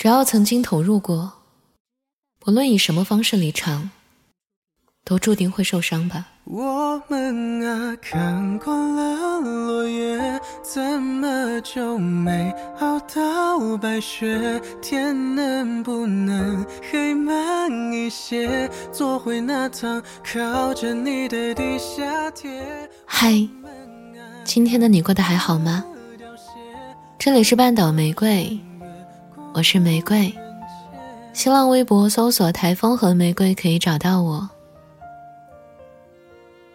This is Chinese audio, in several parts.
只要曾经投入过，不论以什么方式离场，都注定会受伤吧。我们啊，看惯了落叶，怎么就没熬到白雪？天能不能黑慢一些，做回那趟靠着你的地下铁？嗨，今天的你过得还好吗？这里是半岛玫瑰。我是玫瑰，新浪微博搜索“台风和玫瑰”可以找到我。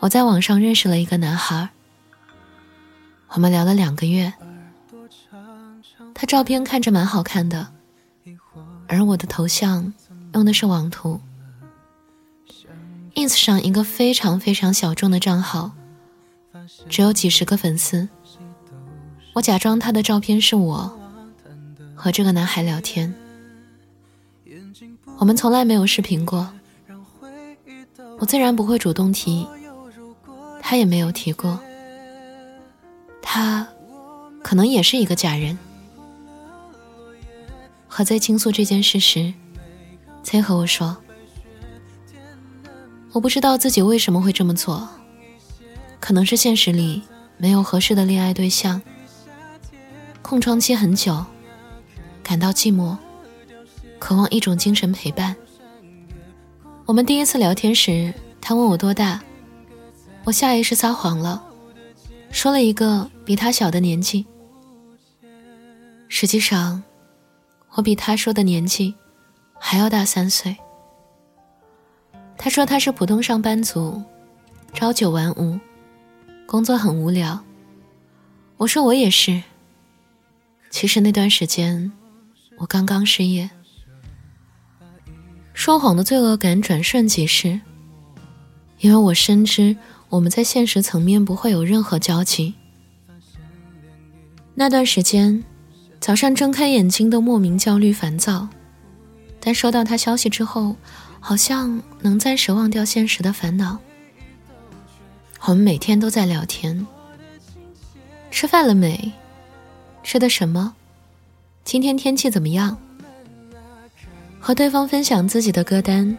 我在网上认识了一个男孩，我们聊了两个月。他照片看着蛮好看的，而我的头像用的是网图，ins 上一个非常非常小众的账号，只有几十个粉丝。我假装他的照片是我。和这个男孩聊天，我们从来没有视频过，我自然不会主动提，他也没有提过，他可能也是一个假人。和在倾诉这件事时，C 和我说：“我不知道自己为什么会这么做，可能是现实里没有合适的恋爱对象，空窗期很久。”感到寂寞，渴望一种精神陪伴。我们第一次聊天时，他问我多大，我下意识撒谎了，说了一个比他小的年纪。实际上，我比他说的年纪还要大三岁。他说他是普通上班族，朝九晚五，工作很无聊。我说我也是。其实那段时间。我刚刚失业，说谎的罪恶感转瞬即逝，因为我深知我们在现实层面不会有任何交集。那段时间，早上睁开眼睛都莫名焦虑烦躁，但收到他消息之后，好像能暂时忘掉现实的烦恼。我们每天都在聊天，吃饭了没？吃的什么？今天天气怎么样？和对方分享自己的歌单，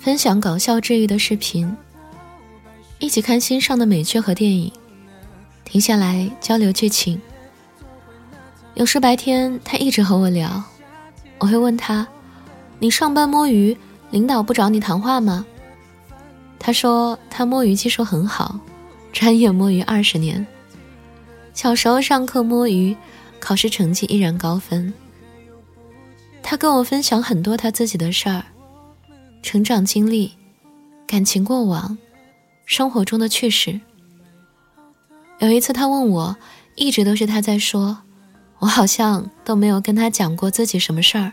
分享搞笑治愈的视频，一起看新上的美剧和电影，停下来交流剧情。有时白天他一直和我聊，我会问他：“你上班摸鱼，领导不找你谈话吗？”他说他摸鱼技术很好，专业摸鱼二十年，小时候上课摸鱼。考试成绩依然高分。他跟我分享很多他自己的事儿，成长经历、感情过往、生活中的趣事。有一次他问我，一直都是他在说，我好像都没有跟他讲过自己什么事儿。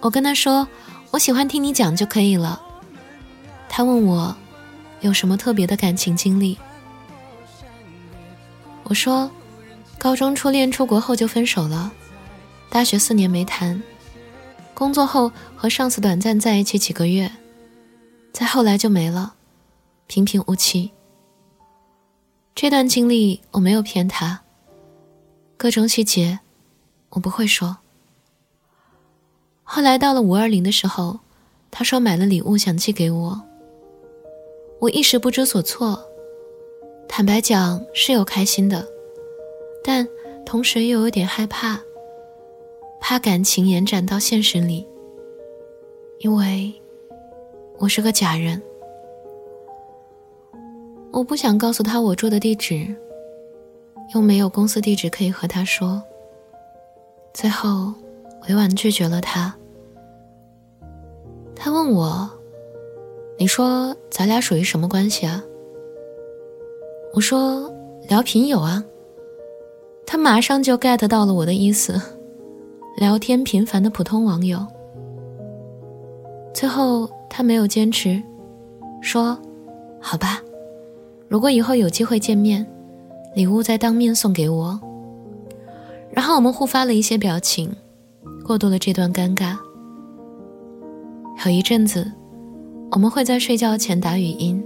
我跟他说，我喜欢听你讲就可以了。他问我，有什么特别的感情经历？我说。高中初恋出国后就分手了，大学四年没谈，工作后和上司短暂在一起几个月，再后来就没了，平平无奇。这段经历我没有骗他，各种细节我不会说。后来到了五二零的时候，他说买了礼物想寄给我，我一时不知所措，坦白讲是有开心的。但同时又有点害怕，怕感情延展到现实里，因为我是个假人。我不想告诉他我住的地址，又没有公司地址可以和他说。最后委婉拒绝了他。他问我：“你说咱俩属于什么关系啊？”我说：“聊贫友啊。”他马上就 get 到了我的意思，聊天频繁的普通网友。最后他没有坚持，说：“好吧，如果以后有机会见面，礼物再当面送给我。”然后我们互发了一些表情，过渡了这段尴尬。有一阵子，我们会在睡觉前打语音，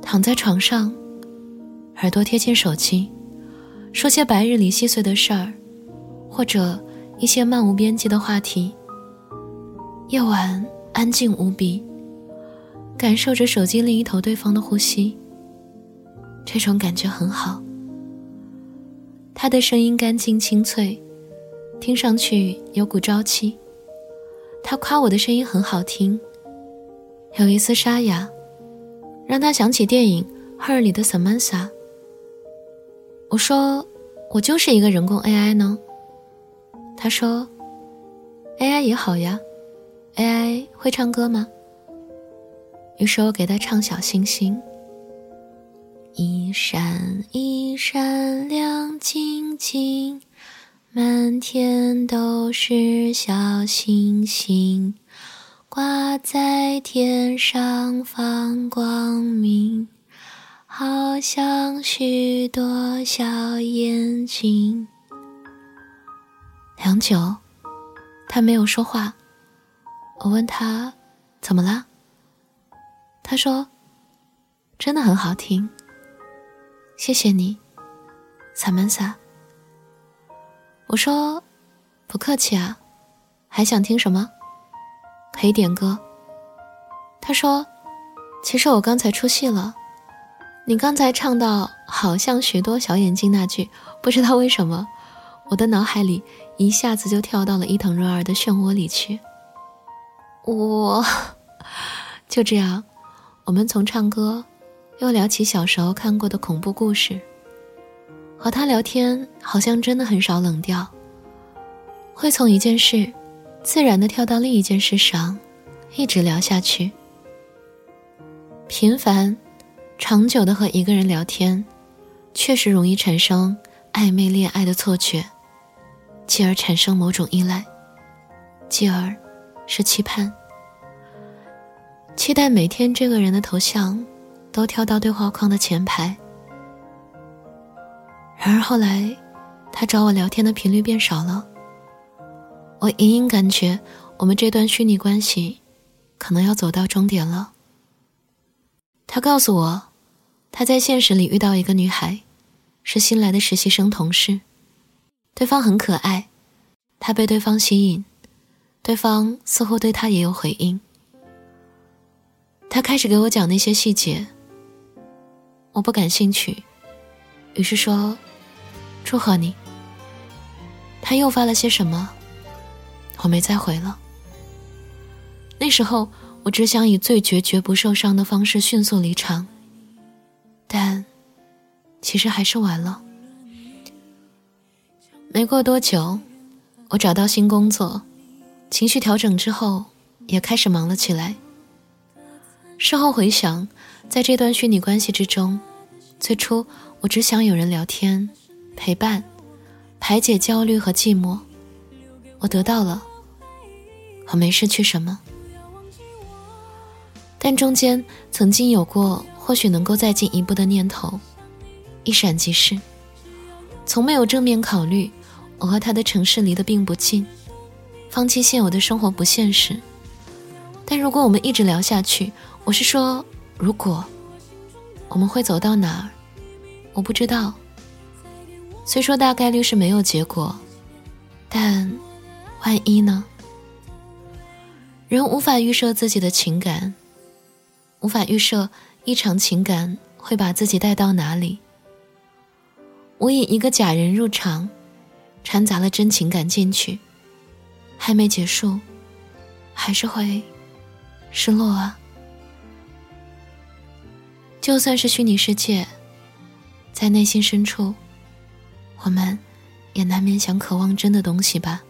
躺在床上，耳朵贴近手机。说些白日里细碎的事儿，或者一些漫无边际的话题。夜晚安静无比，感受着手机另一头对方的呼吸，这种感觉很好。他的声音干净清脆，听上去有股朝气。他夸我的声音很好听，有一丝沙哑，让他想起电影《Her》里的 Samantha。我说：“我就是一个人工 AI 呢。”他说：“AI 也好呀，AI 会唱歌吗？”于是我给他唱小星星，一闪一闪亮晶晶，满天都是小星星，挂在天上放光明。好像许多小眼睛。良久，他没有说话。我问他怎么了，他说：“真的很好听。”谢谢你，萨曼萨。我说：“不客气啊，还想听什么？可以点歌。”他说：“其实我刚才出戏了。”你刚才唱到“好像许多小眼睛”那句，不知道为什么，我的脑海里一下子就跳到了伊藤润二的漩涡里去。我就这样，我们从唱歌又聊起小时候看过的恐怖故事。和他聊天，好像真的很少冷掉，会从一件事自然的跳到另一件事上，一直聊下去。平凡。长久的和一个人聊天，确实容易产生暧昧恋爱的错觉，继而产生某种依赖，继而是期盼，期待每天这个人的头像都跳到对话框的前排。然而后来，他找我聊天的频率变少了，我隐隐感觉我们这段虚拟关系可能要走到终点了。他告诉我。他在现实里遇到一个女孩，是新来的实习生同事，对方很可爱，他被对方吸引，对方似乎对他也有回应。他开始给我讲那些细节，我不感兴趣，于是说：“祝贺你。”他又发了些什么，我没再回了。那时候我只想以最决绝不受伤的方式迅速离场。但，其实还是晚了。没过多久，我找到新工作，情绪调整之后，也开始忙了起来。事后回想，在这段虚拟关系之中，最初我只想有人聊天、陪伴、排解焦虑和寂寞，我得到了，我没失去什么。但中间曾经有过。或许能够再进一步的念头，一闪即逝，从没有正面考虑我和他的城市离得并不近，放弃现有的生活不现实。但如果我们一直聊下去，我是说，如果我们会走到哪儿，我不知道。虽说大概率是没有结果，但万一呢？人无法预设自己的情感，无法预设。一场情感会把自己带到哪里？我以一个假人入场，掺杂了真情感进去，还没结束，还是会失落啊！就算是虚拟世界，在内心深处，我们也难免想渴望真的东西吧。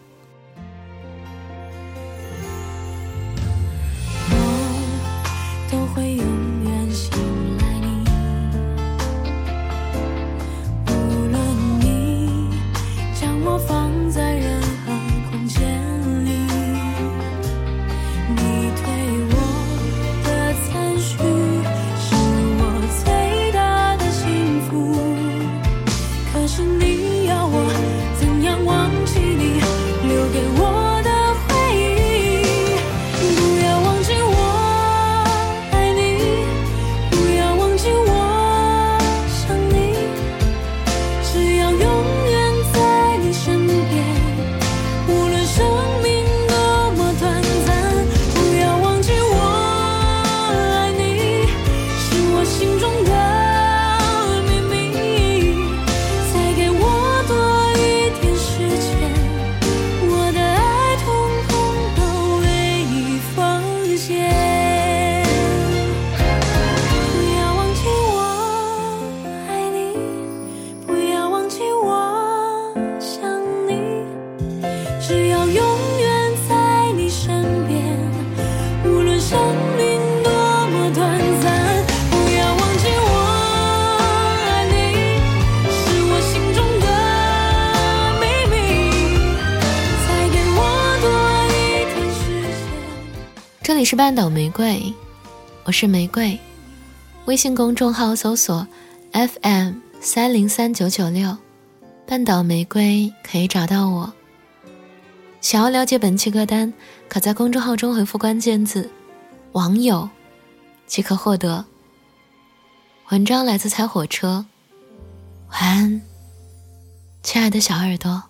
里是半岛玫瑰，我是玫瑰，微信公众号搜索 FM 三零三九九六。半岛玫瑰可以找到我。想要了解本期歌单，可在公众号中回复关键字“网友”，即可获得。文章来自踩火车。晚安，亲爱的小耳朵。